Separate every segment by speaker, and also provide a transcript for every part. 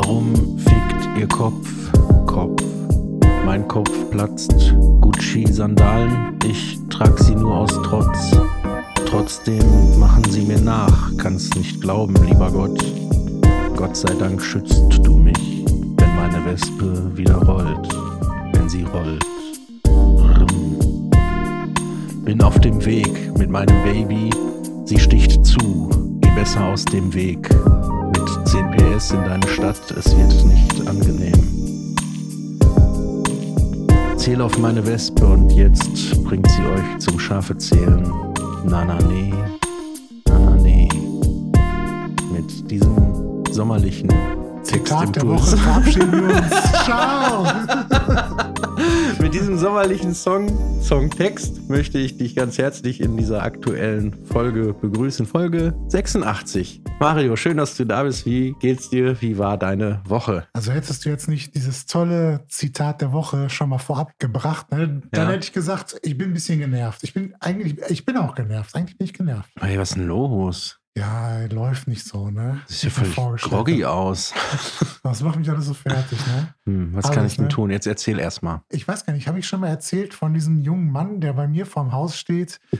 Speaker 1: Warum fickt ihr Kopf, Kopf? Mein Kopf platzt, Gucci-Sandalen, ich trag sie nur aus Trotz. Trotzdem machen sie mir nach, kann's nicht glauben, lieber Gott. Gott sei Dank schützt du mich, wenn meine Wespe wieder rollt, wenn sie rollt. Bin auf dem Weg mit meinem Baby, sie sticht zu, geh besser aus dem Weg. Mit 10 PS in deine Stadt, es wird nicht angenehm. Zähl auf meine Wespe und jetzt bringt sie euch zum Schafe zählen. Na na nee, na na nee. Mit diesem sommerlichen
Speaker 2: Tag der. Woche verabschieden wir uns. Ciao.
Speaker 1: Mit diesem sommerlichen Song, Songtext möchte ich dich ganz herzlich in dieser aktuellen Folge begrüßen. Folge 86. Mario, schön, dass du da bist. Wie geht's dir? Wie war deine Woche?
Speaker 2: Also hättest du jetzt nicht dieses tolle Zitat der Woche schon mal vorab gebracht, ne? dann
Speaker 1: Ja.
Speaker 2: hätte ich gesagt, ich bin ein bisschen genervt. Ich bin eigentlich, ich bin auch genervt. Eigentlich bin ich genervt.
Speaker 1: Hey, was ist denn los?
Speaker 2: Ja, läuft nicht so, ne?
Speaker 1: Das sieht ja völlig groggy aus.
Speaker 2: Das macht mich alles so fertig, ne?
Speaker 1: Hm, was
Speaker 2: Alles,
Speaker 1: kann ich denn
Speaker 2: ne?
Speaker 1: tun? Jetzt erzähl erst mal.
Speaker 2: Ich weiß gar nicht, habe ich schon mal erzählt von diesem jungen Mann, der bei mir vorm Haus steht?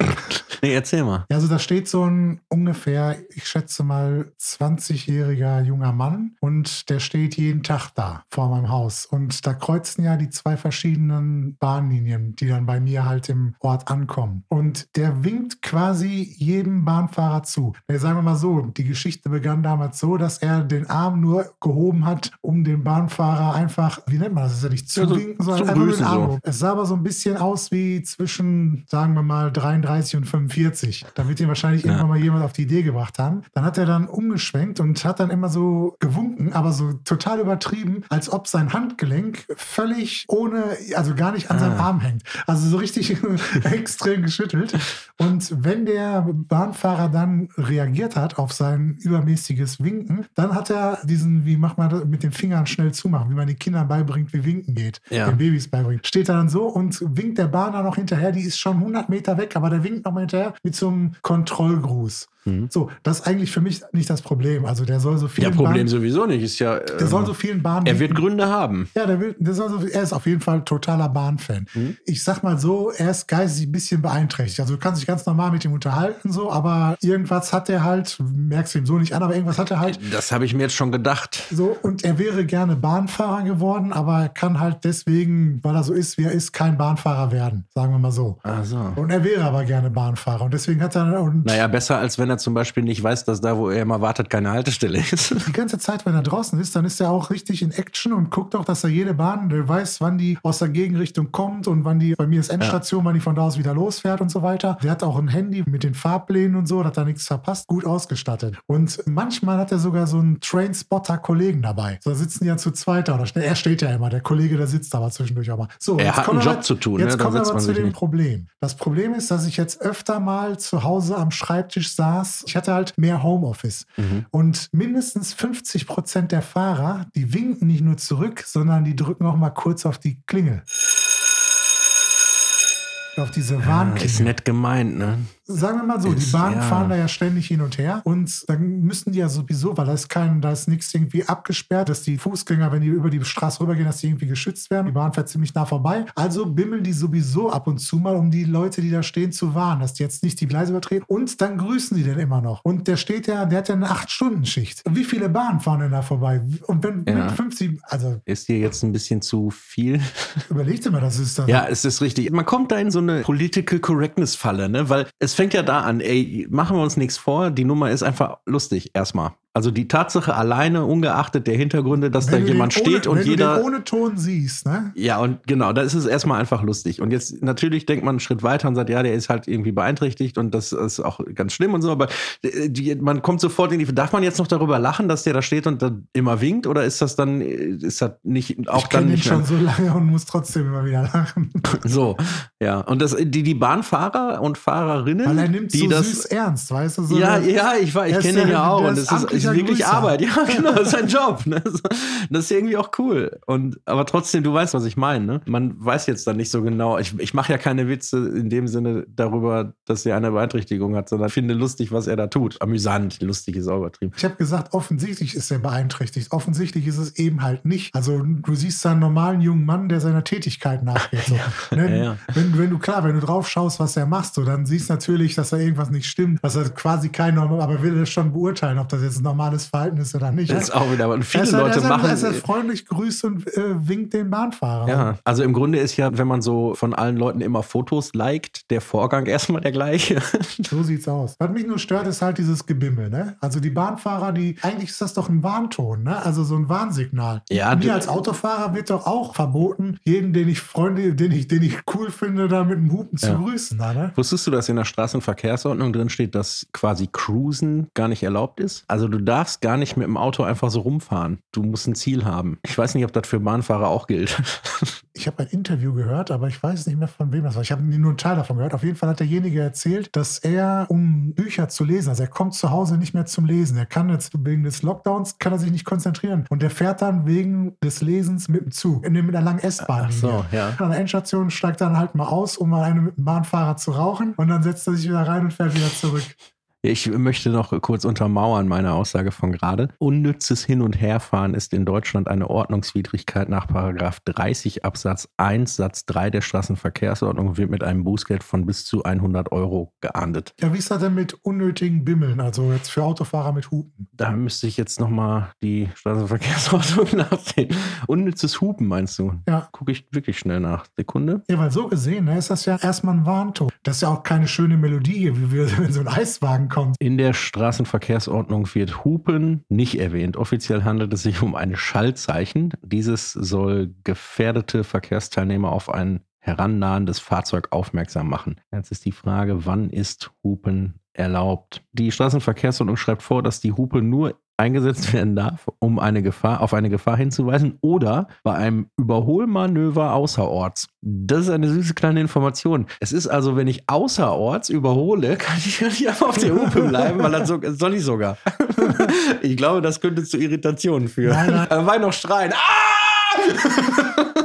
Speaker 1: Nee, erzähl mal.
Speaker 2: Ja, also da steht so ein ungefähr, ich schätze mal, 20-jähriger junger Mann und der steht jeden Tag da vor meinem Haus. Und da kreuzen ja die zwei verschiedenen Bahnlinien, die dann bei mir halt im Ort ankommen. Und der winkt quasi jedem Bahnfahrer zu. Ja, sagen wir mal so, die Geschichte begann damals so, dass er den Arm nur gehoben hat, um den Bahnfahrer einfach, wie nennt man das, ist ja nicht
Speaker 1: Ja, so
Speaker 2: zuwinken, sondern einfach
Speaker 1: Grüßen
Speaker 2: Arm
Speaker 1: so.
Speaker 2: Es sah aber so ein bisschen aus wie zwischen, sagen wir mal, 33 und 45. Da wird ihn wahrscheinlich
Speaker 1: Ja.
Speaker 2: irgendwann mal jemand auf die Idee gebracht haben. Dann hat er dann umgeschwenkt und hat dann immer so gewunken, aber so total übertrieben, als ob sein Handgelenk völlig ohne, also gar nicht an seinem
Speaker 1: Ah.
Speaker 2: Arm hängt. Also so richtig extrem geschüttelt. Und wenn der Bahnfahrer dann reagiert hat auf sein übermäßiges Winken, dann hat er diesen, wie macht man das, mit den Fingern schnell zumachen, wie man den Kindern beibringt, wie winken geht,
Speaker 1: Ja.
Speaker 2: den Babys beibringt. Steht er dann so und winkt der Bahn dann noch hinterher, die ist schon 100 Meter weg, aber der winkt noch mal hinterher mit so einem Kontrollgruß.
Speaker 1: Mhm.
Speaker 2: So, das ist eigentlich für mich nicht das Problem. Also der soll so
Speaker 1: Ja,
Speaker 2: vielen
Speaker 1: Problem
Speaker 2: Bahnen,
Speaker 1: sowieso nicht. Ist ja.
Speaker 2: der soll
Speaker 1: ähm,
Speaker 2: so vielen Bahnen
Speaker 1: er wird. Gründe haben.
Speaker 2: Ja, der, will, der soll so, er ist auf jeden Fall totaler Bahnfan.
Speaker 1: Mhm.
Speaker 2: Ich sag mal so, er ist geistig ein bisschen beeinträchtigt. Also du kannst dich ganz normal mit ihm unterhalten, so, aber irgendwas hat er halt, merkst du ihm so nicht an, aber irgendwas hat er halt.
Speaker 1: Das habe ich mir jetzt schon gedacht.
Speaker 2: So, und er wäre gerne Bahnfahrer geworden, aber er kann halt deswegen, weil er so ist, wie er ist, kein Bahnfahrer werden. Sagen wir mal so.
Speaker 1: Ach so.
Speaker 2: Und er wäre aber gerne Bahnfahrer. Und deswegen hat er. Und
Speaker 1: Naja, besser als wenn er zum Beispiel nicht weiß, dass da, wo er immer wartet, keine Haltestelle ist.
Speaker 2: die ganze Zeit, wenn er draußen ist, dann ist er auch richtig in Action und guckt auch, dass er jede Bahn, der weiß, wann die aus der Gegenrichtung kommt und wann die, bei mir ist Endstation, wann die von da aus wieder losfährt und so weiter. Der hat auch ein Handy mit den Fahrplänen und so, da hat er nichts verpasst, gut ausgestattet. Und manchmal hat er sogar so einen Trainspotter-Kollegen dabei. So da sitzen die ja zu zweit da. Oder schnell- er steht ja immer, der Kollege, der sitzt aber zwischendurch auch mal. So,
Speaker 1: Er
Speaker 2: jetzt
Speaker 1: hat einen Job
Speaker 2: mal-
Speaker 1: zu tun,
Speaker 2: Jetzt
Speaker 1: ne? Da
Speaker 2: kommen wir aber zu dem
Speaker 1: nicht.
Speaker 2: Problem. Das Problem ist, dass ich jetzt öfter mal zu Hause am Schreibtisch saß. Ich hatte halt mehr Homeoffice.
Speaker 1: Mhm.
Speaker 2: Und mindestens 50 Prozent der Fahrer, die winken nicht nur zurück, sondern die drücken auch mal kurz auf die Klingel. Auf diese
Speaker 1: Ist
Speaker 2: Warnklingel.
Speaker 1: nett gemeint, ne?
Speaker 2: Sagen wir mal so, die
Speaker 1: Ist,
Speaker 2: Bahnen
Speaker 1: ja.
Speaker 2: fahren da ja ständig hin und her und dann müssen die ja sowieso, weil da ist kein, da ist nichts irgendwie abgesperrt, dass die Fußgänger, wenn die über die Straße rübergehen, dass die irgendwie geschützt werden. Die Bahn fährt ziemlich nah vorbei. Also bimmeln die sowieso ab und zu mal, um die Leute, die da stehen, zu warnen, dass die jetzt nicht die Gleise übertreten. Und dann grüßen die den immer noch. Und der steht ja, der hat ja eine 8-Stunden-Schicht. Wie viele Bahnen fahren denn da vorbei? Und wenn
Speaker 1: Ja.
Speaker 2: mit 50, also
Speaker 1: Ist dir jetzt ein bisschen zu viel?
Speaker 2: überleg dir mal, das ist das.
Speaker 1: Ja, es ist richtig. Man kommt da in so eine Political Correctness-Falle, ne? Weil es fängt ja da an, ey, machen wir uns nichts vor, die Nummer ist einfach lustig. Erstmal. Also die Tatsache alleine, ungeachtet der Hintergründe, dass da
Speaker 2: Wenn du
Speaker 1: jemand
Speaker 2: den
Speaker 1: steht
Speaker 2: ohne,
Speaker 1: und
Speaker 2: wenn
Speaker 1: jeder.
Speaker 2: du den ohne Ton siehst, ne?
Speaker 1: Ja, und genau, da ist es erstmal einfach lustig. Und jetzt natürlich denkt man einen Schritt weiter und sagt, ja, der ist halt irgendwie beeinträchtigt und das ist auch ganz schlimm und so, aber äh, die, man kommt sofort in die, darf man jetzt noch darüber lachen, dass der da steht und dann immer winkt oder ist das dann, äh, ist das nicht, auch
Speaker 2: ich
Speaker 1: dann
Speaker 2: kenne ihn
Speaker 1: nicht
Speaker 2: schon so lange und muss trotzdem immer wieder lachen.
Speaker 1: so, ja. Und das, die, die Bahnfahrer und Fahrerinnen,
Speaker 2: Weil er nimmt
Speaker 1: die
Speaker 2: so
Speaker 1: das,
Speaker 2: süß ernst, weißt du? So
Speaker 1: ja, ja, ich war, ich kenne ihn ja auch und es ist, ist wirklich Grüßer. Arbeit. Ja, genau, das ist ein Job. Ne? Das ist irgendwie auch cool. Und, aber trotzdem, du weißt, was ich meine. Ne? Man weiß jetzt dann nicht so genau. Ich, ich mache ja keine Witze in dem Sinne darüber, dass er eine Beeinträchtigung hat, sondern finde lustig, was er da tut. Amüsant, lustig ist auch übertrieben.
Speaker 2: Ich habe gesagt, offensichtlich ist er beeinträchtigt. Offensichtlich ist es eben halt nicht. Also du siehst da einen normalen jungen Mann, der seiner Tätigkeit nachgeht. So. Ne? ja, ja. Wenn, wenn du, klar, wenn du drauf schaust, was er macht, so, dann siehst du natürlich, dass da irgendwas nicht stimmt, dass er quasi kein normal, aber will das schon beurteilen, ob das jetzt ein normales Verhalten ist oder nicht.
Speaker 1: Das ist auch wieder, aber viele
Speaker 2: er
Speaker 1: Leute
Speaker 2: er
Speaker 1: machen.
Speaker 2: Er ist freundlich grüßt und äh, winkt den Bahnfahrer.
Speaker 1: Ja, also im Grunde ist ja, wenn man so von allen Leuten immer Fotos liked, der Vorgang erstmal der gleiche.
Speaker 2: So sieht's aus. Was mich nur stört, ist halt dieses Gebimmel, ne? Also die Bahnfahrer, die, eigentlich ist das doch ein Warnton, ne? Also so ein Warnsignal.
Speaker 1: Ja,
Speaker 2: Mir als Autofahrer wird doch auch verboten, jeden, den ich Freunde, den ich, den ich cool finde, da mit dem Hupen ja. zu grüßen, ne?
Speaker 1: Wusstest du, dass in der Straßenverkehrsordnung drin steht, dass quasi Cruisen gar nicht erlaubt ist? Also du darfst gar nicht mit dem Auto einfach so rumfahren. Du musst ein Ziel haben. Ich weiß nicht, ob das für Bahnfahrer auch gilt.
Speaker 2: Ich habe ein Interview gehört, aber ich weiß nicht mehr von wem das war. Ich habe nur einen Teil davon gehört. Auf jeden Fall hat derjenige erzählt, dass er, um Bücher zu lesen, also er kommt zu Hause nicht mehr zum Lesen. Er kann jetzt wegen des Lockdowns, kann er sich nicht konzentrieren. Und er fährt dann wegen des Lesens mit dem Zug, in, mit einer langen S-Bahn.
Speaker 1: So, ja.
Speaker 2: An der Endstation steigt dann halt mal aus, um mal eine mit dem Bahnfahrer zu rauchen. Und dann setzt er sich wieder rein und fährt wieder zurück.
Speaker 1: Ich möchte noch kurz untermauern meine Aussage von gerade. Unnützes Hin- und Herfahren ist in Deutschland eine Ordnungswidrigkeit nach 30 Absatz 1 Satz 3 der Straßenverkehrsordnung und wird mit einem Bußgeld von bis zu 100 Euro geahndet.
Speaker 2: Ja, wie ist das denn mit unnötigen Bimmeln, also jetzt für Autofahrer mit Hupen?
Speaker 1: Da müsste ich jetzt nochmal die Straßenverkehrsordnung nachsehen. Unnützes Hupen meinst du?
Speaker 2: Ja.
Speaker 1: Gucke ich wirklich schnell nach. Sekunde.
Speaker 2: Ja, weil so gesehen ne, ist das ja erstmal ein Warnton. Das ist ja auch keine schöne Melodie, wie wenn so ein Eiswagen kommt.
Speaker 1: In der Straßenverkehrsordnung wird Hupen nicht erwähnt. Offiziell handelt es sich um ein Schallzeichen. Dieses soll gefährdete Verkehrsteilnehmer auf ein herannahendes Fahrzeug aufmerksam machen. Jetzt ist die Frage, wann ist Hupen erlaubt? Die Straßenverkehrsordnung schreibt vor, dass die Hupe nur eingesetzt werden darf, um eine Gefahr, auf eine Gefahr hinzuweisen oder bei einem Überholmanöver außerorts. Das ist eine süße kleine Information. Es ist also, wenn ich außerorts überhole, kann ich nicht einfach auf der Hupe bleiben, weil dann so, soll ich sogar. ich glaube, das könnte zu Irritationen führen. Nein, nein. Er war noch schreien. Ah!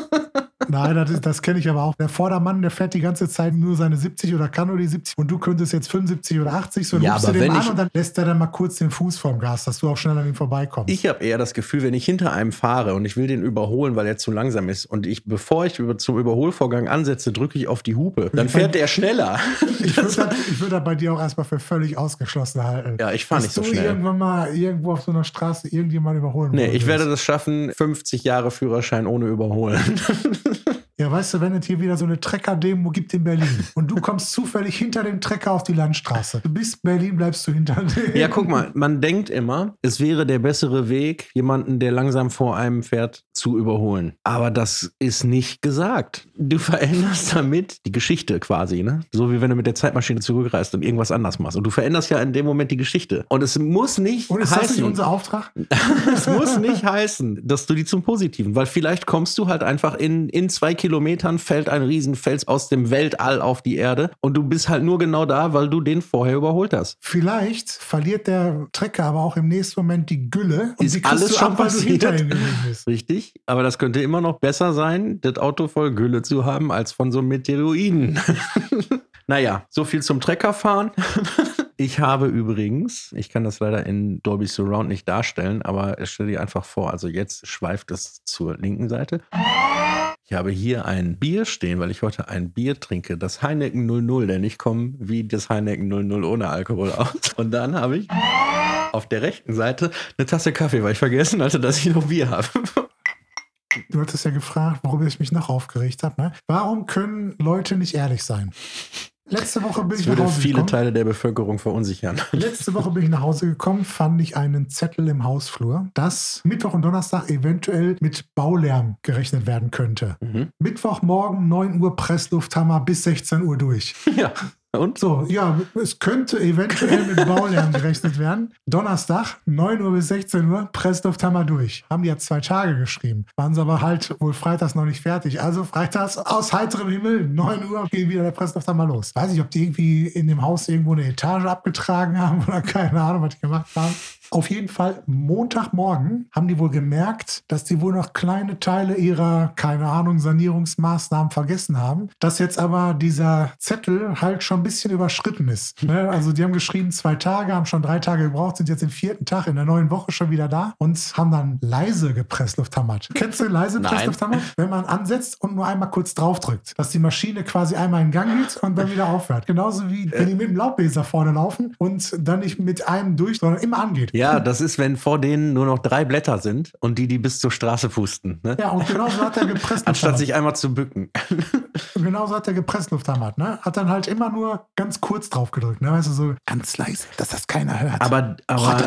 Speaker 2: Nein, das, das kenne ich aber auch. Der Vordermann, der fährt die ganze Zeit nur seine 70 oder kann nur die 70 und du könntest jetzt 75 oder 80, so
Speaker 1: ja, aber
Speaker 2: du
Speaker 1: dem an
Speaker 2: und dann lässt er dann mal kurz den Fuß vorm Gas, dass du auch schnell an ihm vorbeikommst.
Speaker 1: Ich habe eher das Gefühl, wenn ich hinter einem fahre und ich will den überholen, weil er zu langsam ist und ich, bevor ich über, zum Überholvorgang ansetze, drücke ich auf die Hupe, dann fährt der schneller.
Speaker 2: Ich würde das, würd das bei dir auch erstmal für völlig ausgeschlossen halten.
Speaker 1: Ja, ich fahre nicht so schnell.
Speaker 2: irgendwann mal irgendwo auf so einer Straße irgendjemand überholen
Speaker 1: Nee, ich werde das schaffen, 50 Jahre Führerschein ohne überholen.
Speaker 2: Ja, weißt du, wenn es hier wieder so eine Trecker-Demo gibt in Berlin und du kommst zufällig hinter dem Trecker auf die Landstraße. Du bist Berlin, bleibst du hinter dem.
Speaker 1: Ja, guck mal, man denkt immer, es wäre der bessere Weg, jemanden, der langsam vor einem fährt, zu überholen. Aber das ist nicht gesagt. Du veränderst damit die Geschichte quasi, ne? So wie wenn du mit der Zeitmaschine zurückreist und irgendwas anders machst. Und du veränderst ja in dem Moment die Geschichte. Und es muss nicht
Speaker 2: und ist heißen. Das nicht unser Auftrag?
Speaker 1: es muss nicht heißen, dass du die zum Positiven, weil vielleicht kommst du halt einfach in, in zwei Kilometern fällt ein Riesenfels aus dem Weltall auf die Erde und du bist halt nur genau da, weil du den vorher überholt hast.
Speaker 2: Vielleicht verliert der Trecker aber auch im nächsten Moment die Gülle
Speaker 1: und ist alles schon ab, passiert. Richtig, aber das könnte immer noch besser sein, das Auto voll Gülle zu haben, als von so einem Meteoroiden. naja, so viel zum Treckerfahren. Ich habe übrigens, ich kann das leider in Dolby Surround nicht darstellen, aber stell dir einfach vor, also jetzt schweift es zur linken Seite. Ich habe hier ein Bier stehen, weil ich heute ein Bier trinke, das Heineken 00, denn ich komme wie das Heineken 00 ohne Alkohol aus. Und dann habe ich auf der rechten Seite eine Tasse Kaffee, weil ich vergessen hatte, dass ich noch Bier habe.
Speaker 2: Du hattest ja gefragt, worüber ich mich noch aufgeregt habe. Ne? Warum können Leute nicht ehrlich sein? Letzte Woche bin das ich
Speaker 1: nach Hause viele gekommen. Teile der Bevölkerung verunsichern.
Speaker 2: Letzte Woche bin ich nach Hause gekommen, fand ich einen Zettel im Hausflur, dass Mittwoch und Donnerstag eventuell mit Baulärm gerechnet werden könnte. Mhm. Mittwochmorgen 9 Uhr Presslufthammer bis 16 Uhr durch.
Speaker 1: Ja. Und?
Speaker 2: So, ja, es könnte eventuell mit Baulärm gerechnet werden. Donnerstag, 9 Uhr bis 16 Uhr, Presslufthammer durch. Haben die ja zwei Tage geschrieben. Waren sie aber halt wohl freitags noch nicht fertig. Also freitags aus heiterem Himmel, 9 Uhr, geht wieder der Presslufthammer los. Weiß nicht, ob die irgendwie in dem Haus irgendwo eine Etage abgetragen haben oder keine Ahnung, was die gemacht haben. Auf jeden Fall Montagmorgen haben die wohl gemerkt, dass die wohl noch kleine Teile ihrer, keine Ahnung, Sanierungsmaßnahmen vergessen haben. Dass jetzt aber dieser Zettel halt schon ein bisschen überschritten ist. Ne? Also die haben geschrieben, zwei Tage, haben schon drei Tage gebraucht, sind jetzt den vierten Tag in der neuen Woche schon wieder da und haben dann leise gepresslufthammert. Kennst du leise. Presslufthammer? Wenn man ansetzt und nur einmal kurz draufdrückt, dass die Maschine quasi einmal in Gang geht und dann wieder aufhört. Genauso wie wenn die mit dem Laubbläser vorne laufen und dann nicht mit einem durch, sondern immer angeht.
Speaker 1: Ja, das ist, wenn vor denen nur noch drei Blätter sind und die, die bis zur Straße pusten. Ne?
Speaker 2: Ja, und genauso hat er gepresst.
Speaker 1: Anstatt sich einmal zu bücken.
Speaker 2: Und genauso hat er gepresslufthammert, ne? Hat dann halt immer nur ganz kurz drauf gedrückt, ne? Weißt du, so ganz leise, dass das keiner hört.
Speaker 1: Aber, aber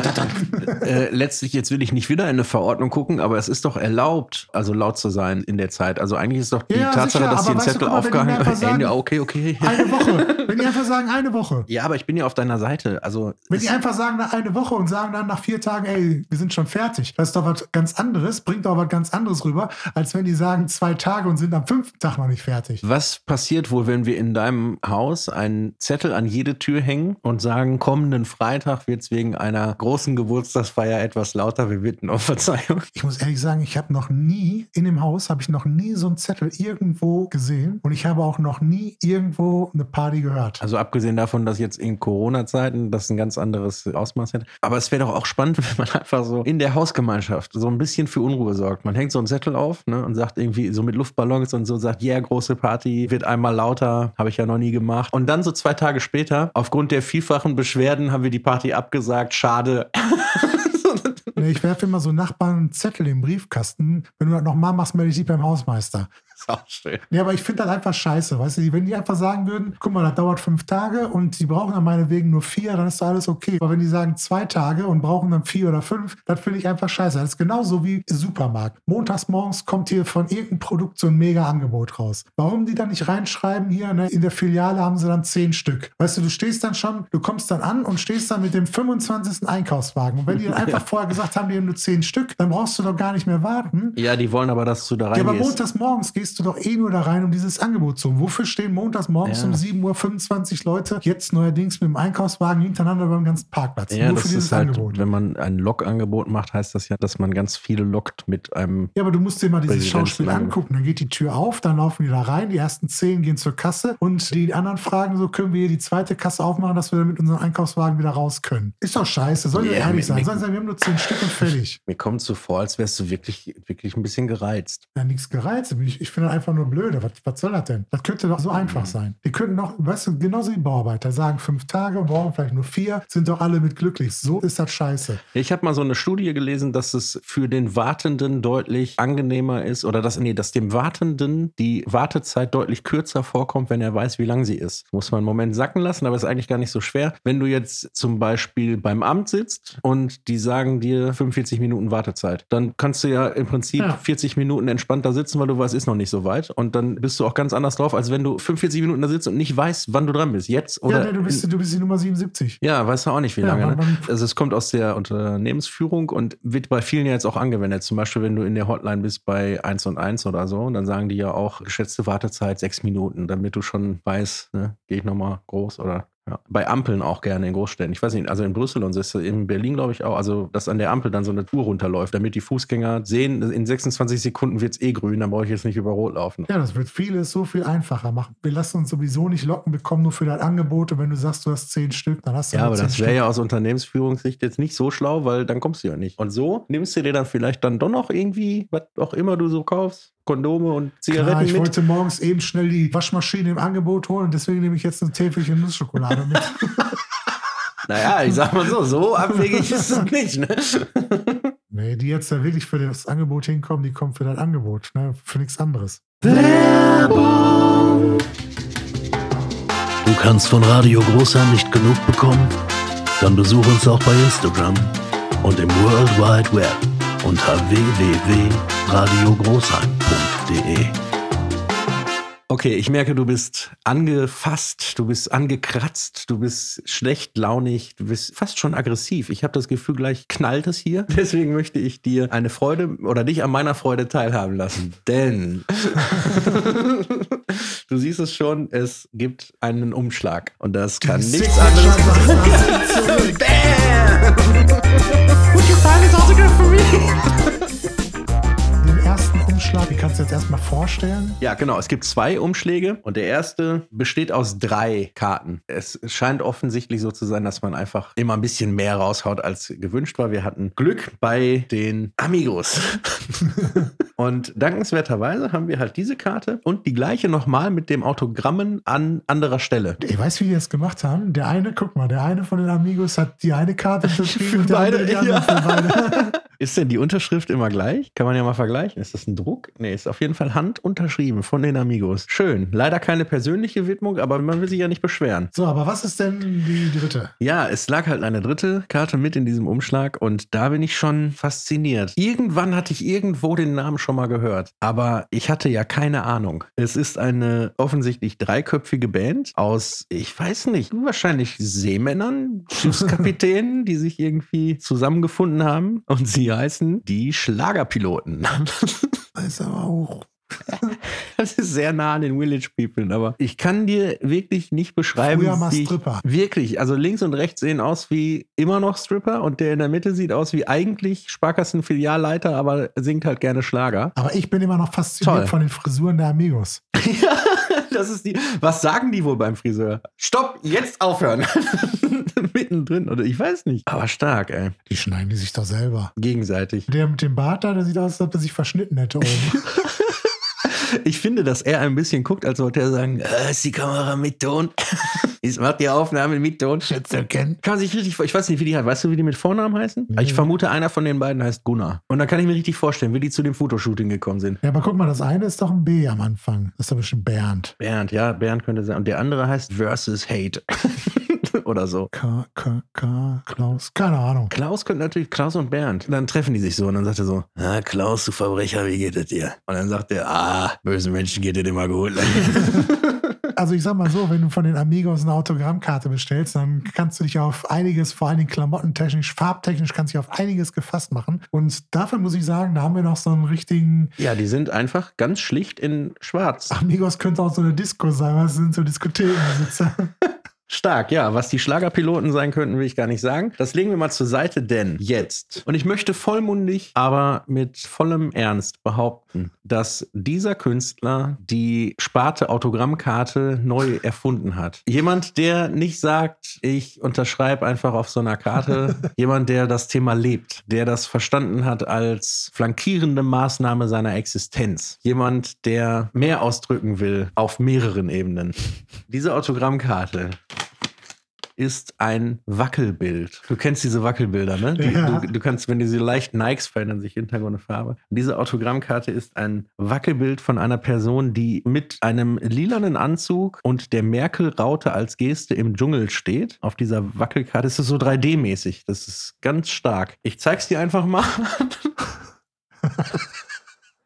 Speaker 1: äh, letztlich, jetzt will ich nicht wieder in eine Verordnung gucken, aber es ist doch erlaubt, also laut zu sein in der Zeit. Also eigentlich ist doch die
Speaker 2: Ja,
Speaker 1: Tatsache,
Speaker 2: sicher,
Speaker 1: dass die einen Zettel aufgehangen
Speaker 2: sagen-
Speaker 1: Ja, okay, okay.
Speaker 2: eine Woche. Wenn die einfach sagen, eine Woche.
Speaker 1: Ja, aber ich bin ja auf deiner Seite. Also
Speaker 2: Wenn die einfach sagen, eine Woche und sagen dann nach vier Tagen, ey, wir sind schon fertig. Das ist doch was ganz anderes, bringt doch was ganz anderes rüber, als wenn die sagen zwei Tage und sind am fünften Tag noch nicht fertig.
Speaker 1: Was passiert wohl, wenn wir in deinem Haus einen Zettel an jede Tür hängen und sagen, kommenden Freitag wird es wegen einer großen Geburtstagsfeier etwas lauter, wir bitten um Verzeihung?
Speaker 2: Ich muss ehrlich sagen, ich habe noch nie in dem Haus, habe ich noch nie so einen Zettel irgendwo gesehen und ich habe auch noch nie irgendwo eine Party gehört.
Speaker 1: Also abgesehen davon, dass jetzt in Corona-Zeiten das ein ganz anderes Ausmaß hätte. Aber es wäre doch auch spannend, wenn man einfach so in der Hausgemeinschaft so ein bisschen für Unruhe sorgt. Man hängt so einen Zettel auf ne, und sagt irgendwie so mit Luftballons und so, sagt, ja, yeah, große Party, wird einmal lauter, habe ich ja noch nie gemacht. Und dann so zwei Tage später, aufgrund der vielfachen Beschwerden, haben wir die Party abgesagt, schade.
Speaker 2: Ich werfe immer so Nachbarn einen Zettel im Briefkasten. Wenn du das nochmal machst, melde ich dich beim Hausmeister.
Speaker 1: Ist auch schön.
Speaker 2: Nee, aber ich finde das einfach scheiße. Weißt du, wenn die einfach sagen würden, guck mal, das dauert fünf Tage und die brauchen dann meinetwegen nur vier, dann ist alles okay. Aber wenn die sagen zwei Tage und brauchen dann vier oder fünf, das finde ich einfach scheiße. Das ist genauso wie Supermarkt. Montags morgens kommt hier von irgendeinem Produkt so ein Mega-Angebot raus. Warum die dann nicht reinschreiben hier, ne, in der Filiale haben sie dann zehn Stück. Weißt du, du stehst dann schon, du kommst dann an und stehst dann mit dem 25. Einkaufswagen. Und wenn die dann einfach vorher gesagt haben, die haben nur zehn Stück, dann brauchst du doch gar nicht mehr warten.
Speaker 1: Ja, die wollen aber, dass du da
Speaker 2: Ja, aber
Speaker 1: reingehst.
Speaker 2: montags morgens gehst du doch eh nur da rein, um dieses Angebot zu holen. Wofür stehen montags morgens
Speaker 1: Ja.
Speaker 2: um 7.25 Uhr Leute jetzt neuerdings mit dem Einkaufswagen hintereinander beim ganzen Parkplatz?
Speaker 1: ja,
Speaker 2: nur
Speaker 1: das
Speaker 2: für dieses
Speaker 1: ist halt,
Speaker 2: Angebot.
Speaker 1: wenn man ein Log-Angebot macht, heißt das ja, dass man ganz viele lockt mit einem
Speaker 2: Ja, aber du musst dir mal dieses Schauspiel angucken. Dann geht die Tür auf, dann laufen die da rein, die ersten zehn gehen zur Kasse und die anderen fragen so, können wir hier die zweite Kasse aufmachen, dass wir mit unserem Einkaufswagen wieder raus können. Ist doch scheiße. Sollen wir
Speaker 1: Ja,
Speaker 2: ehrlich
Speaker 1: mit-
Speaker 2: sein? Sollen sagen, wir haben nur zehn Stück und fertig.
Speaker 1: Mir kommt so vor, als wärst du wirklich, wirklich ein bisschen gereizt.
Speaker 2: Ja, nichts gereizt. Ich, ich finde das einfach nur blöde. Was, was soll das denn? Das könnte doch so einfach
Speaker 1: Mhm.
Speaker 2: sein. Die könnten doch, weißt du, genauso wie Bauarbeiter sagen, fünf Tage, brauchen vielleicht nur vier, sind doch alle mit glücklich. So ist das scheiße.
Speaker 1: Ich habe mal so eine Studie gelesen, dass es für den Wartenden deutlich angenehmer ist oder dass, nee, dass dem Wartenden die Wartezeit deutlich kürzer vorkommt, wenn er weiß, wie lang sie ist. Muss man einen Moment sacken lassen, aber ist eigentlich gar nicht so schwer. Wenn du jetzt zum Beispiel beim Amt sitzt und die sagen dir 45 Minuten Wartezeit, dann kannst du ja im Prinzip
Speaker 2: Ja.
Speaker 1: 40 Minuten entspannter sitzen, weil du weißt, ist noch nicht so weit. Und dann bist du auch ganz anders drauf, als wenn du 45 Minuten da sitzt und nicht weißt, wann du dran bist. Jetzt oder
Speaker 2: ja, nee, du, bist, du bist die Nummer 77.
Speaker 1: ja, weißt du auch nicht, wie
Speaker 2: Ja,
Speaker 1: lange.
Speaker 2: wann-
Speaker 1: Ne?
Speaker 2: wann-
Speaker 1: Also es kommt aus der Unternehmensführung und wird bei vielen ja jetzt auch angewendet. Zum Beispiel, wenn du in der Hotline bist bei 1 und 1 oder so, dann sagen die ja auch geschätzte Wartezeit sechs Minuten, damit du schon weißt, ne, gehe ich nochmal groß oder ja. Bei Ampeln auch gerne in Großstädten. Ich weiß nicht, also in Brüssel und so ist es in Berlin, glaube ich, auch. Also, dass an der Ampel dann so eine Tour runterläuft, damit die Fußgänger sehen, in 26 Sekunden wird es eh grün, dann brauche ich jetzt nicht über Rot laufen.
Speaker 2: Ja, das wird vieles so viel einfacher machen. Wir lassen uns sowieso nicht locken, wir kommen nur für das Angebot. Und wenn du sagst, du hast zehn Stück, dann hast du
Speaker 1: Ja,
Speaker 2: nur
Speaker 1: aber das wäre ja aus Unternehmensführungssicht jetzt nicht so schlau, weil dann kommst du ja nicht. Und so nimmst du dir dann vielleicht dann doch noch irgendwie, was auch immer du so kaufst, Kondome und Zigaretten
Speaker 2: Klar, ich
Speaker 1: mit.
Speaker 2: wollte morgens eben schnell die Waschmaschine im Angebot holen und deswegen nehme ich jetzt ein Täfelchen Nussschokolade mit.
Speaker 1: Naja, ich sag mal so, so abwegig ist es nicht, ne?
Speaker 2: nee, die jetzt da wirklich für das Angebot hinkommen, die kommen für das Angebot, ne? für nichts anderes.
Speaker 3: Du kannst von Radio Großheim nicht genug bekommen? Dann besuch uns auch bei Instagram und im World Wide Web unter www.radiogroßheim.de.
Speaker 1: Okay, ich merke, du bist angefasst, du bist angekratzt, du bist schlecht launig, du bist fast schon aggressiv. Ich habe das Gefühl, gleich knallt es hier. Deswegen möchte ich dir eine Freude oder dich an meiner Freude teilhaben lassen. Denn du siehst es schon, es gibt einen Umschlag. Und das kann
Speaker 2: Die
Speaker 1: nichts anderes
Speaker 2: zurück.
Speaker 1: Would you find his autograph for me?
Speaker 2: Umschlag, wie kannst du dir jetzt erstmal vorstellen?
Speaker 1: Ja, genau. Es gibt zwei Umschläge und der erste besteht aus drei Karten. Es scheint offensichtlich so zu sein, dass man einfach immer ein bisschen mehr raushaut, als gewünscht war. Wir hatten Glück bei den Amigos. und dankenswerterweise haben wir halt diese Karte und die gleiche nochmal mit dem Autogrammen an anderer Stelle.
Speaker 2: Ich weiß, wie die das gemacht haben. Der eine, guck mal, der eine von den Amigos hat die eine Karte der
Speaker 1: beide,
Speaker 2: andere die andere
Speaker 1: ja.
Speaker 2: für beide.
Speaker 1: Ist denn die Unterschrift immer gleich? Kann man ja mal vergleichen. Ist das ein Druck? Nee, ist auf jeden Fall handunterschrieben von den Amigos. Schön. Leider keine persönliche Widmung, aber man will sich ja nicht beschweren.
Speaker 2: So, aber was ist denn die dritte?
Speaker 1: Ja, es lag halt eine dritte Karte mit in diesem Umschlag und da bin ich schon fasziniert. Irgendwann hatte ich irgendwo den Namen schon mal gehört, aber ich hatte ja keine Ahnung. Es ist eine offensichtlich dreiköpfige Band aus, ich weiß nicht, wahrscheinlich Seemännern, Schiffskapitänen, die sich irgendwie zusammengefunden haben und sie heißen die Schlagerpiloten.
Speaker 2: Das ist aber auch.
Speaker 1: Das ist sehr nah an den Village People, aber ich kann dir wirklich nicht beschreiben.
Speaker 2: Früher mal Stripper.
Speaker 1: Wirklich, also links und rechts sehen aus wie immer noch Stripper und der in der Mitte sieht aus wie eigentlich Sparkassen-Filialleiter, aber singt halt gerne Schlager.
Speaker 2: Aber ich bin immer noch fasziniert
Speaker 1: Toll.
Speaker 2: von den Frisuren der Amigos.
Speaker 1: das ist die. Was sagen die wohl beim Friseur? Stopp, jetzt aufhören. Mittendrin, oder ich weiß nicht. Aber stark, ey.
Speaker 2: Die schneiden die sich doch selber.
Speaker 1: Gegenseitig.
Speaker 2: Der mit dem Bart da, der sieht aus, als ob er sich verschnitten hätte oben.
Speaker 1: Ich finde, dass er ein bisschen guckt, als wollte er sagen, äh, ist die Kamera mit Ton? Ich macht die Aufnahme mit Ton.
Speaker 2: Schätze erkennen.
Speaker 1: Kann man sich richtig, ich weiß nicht, wie die heißen. Weißt du, wie die mit Vornamen heißen?
Speaker 2: Nee.
Speaker 1: Ich vermute, einer von den beiden heißt Gunnar. Und dann kann ich mir richtig vorstellen, wie die zu dem Fotoshooting gekommen sind.
Speaker 2: Ja, aber guck mal, das eine ist doch ein B am Anfang. Das ist doch bestimmt Bernd.
Speaker 1: Bernd, ja, Bernd könnte sein. Und der andere heißt Versus Hate. Oder so.
Speaker 2: K, K, K, Klaus. Keine Ahnung.
Speaker 1: Klaus könnte natürlich, Klaus und Bernd. Dann treffen die sich so und dann sagt er so, ah, Klaus, du Verbrecher, wie geht es dir? Und dann sagt er, ah, bösen Menschen geht es immer gut.
Speaker 2: Also ich sag mal so, wenn du von den Amigos eine Autogrammkarte bestellst, dann kannst du dich auf einiges, vor allen Dingen klamottentechnisch, farbtechnisch, kannst du dich auf einiges gefasst machen. Und dafür muss ich sagen, da haben wir noch so einen richtigen,
Speaker 1: ja, die sind einfach ganz schlicht in schwarz.
Speaker 2: Amigos könnte auch so eine Disco sein, was sind so Diskothekenbesitzer.
Speaker 1: Stark, ja. Was die Schlagerpiloten sein könnten, will ich gar nicht sagen. Das legen wir mal zur Seite, denn jetzt, und ich möchte vollmundig, aber mit vollem Ernst behaupten, dass dieser Künstler die Sparte Autogrammkarte neu erfunden hat. Jemand, der nicht sagt, ich unterschreibe einfach auf so einer Karte. Jemand, der das Thema lebt, der das verstanden hat als flankierende Maßnahme seiner Existenz. Jemand, der mehr ausdrücken will auf mehreren Ebenen. Diese Autogrammkarte ist ein Wackelbild. Du kennst diese Wackelbilder, ne? Die,
Speaker 2: Ja.
Speaker 1: du, du kannst, wenn diese leicht Nikes verändern sich Hintergrund und Farbe. Diese Autogrammkarte ist ein Wackelbild von einer Person, die mit einem lilanen Anzug und der Merkel-Raute als Geste im Dschungel steht. Auf dieser Wackelkarte ist es so 3D-mäßig. Das ist ganz stark. Ich zeig's dir einfach mal.